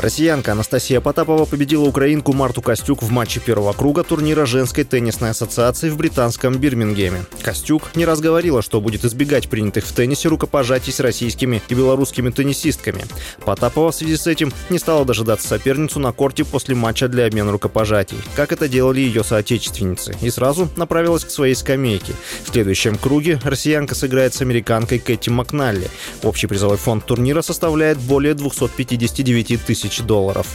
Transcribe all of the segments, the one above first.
Россиянка Анастасия Потапова победила украинку Марту Костюк в матче первого круга турнира женской теннисной ассоциации в британском Бирмингеме. Костюк не раз говорила, что будет избегать принятых в теннисе рукопожатий с российскими и белорусскими теннисистками. Потапова в связи с этим не стала дожидаться соперницу на корте после матча для обмена рукопожатий, как это делали ее соотечественницы, и сразу направилась к своей скамейке. В следующем круге россиянка сыграет с американкой Кэти Макналли. Общий призовой фонд турнира составляет более 259 тысяч тысяч долларов.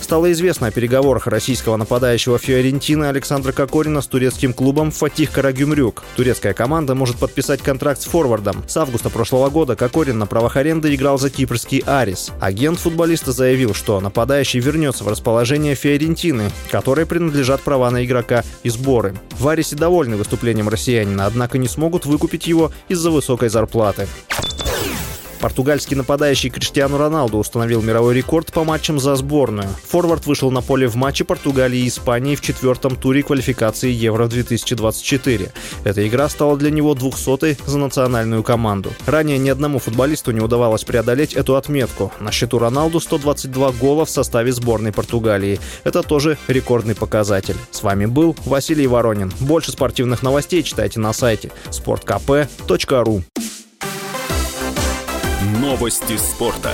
Стало известно о переговорах российского нападающего Фиорентины Александра Кокорина с турецким клубом Фатих Карагюмрюк. Турецкая команда может подписать контракт с форвардом. С августа прошлого года Кокорин на правах аренды играл за кипрский Арис. Агент футболиста заявил, что нападающий вернется в расположение Фиорентины, которой принадлежат права на игрока и сборы. В Арисе довольны выступлением россиянина, однако не смогут выкупить его из-за высокой зарплаты. Португальский нападающий Криштиану Роналду установил мировой рекорд по матчам за сборную. Форвард вышел на поле в матче Португалии и Испании в четвертом туре квалификации Евро-2024. Эта игра стала для него 200-й за национальную команду. Ранее ни одному футболисту не удавалось преодолеть эту отметку. На счету Роналду 122 гола в составе сборной Португалии. Это тоже рекордный показатель. С вами был Василий Воронин. Больше спортивных новостей читайте на сайте sportkp.ru Новости спорта.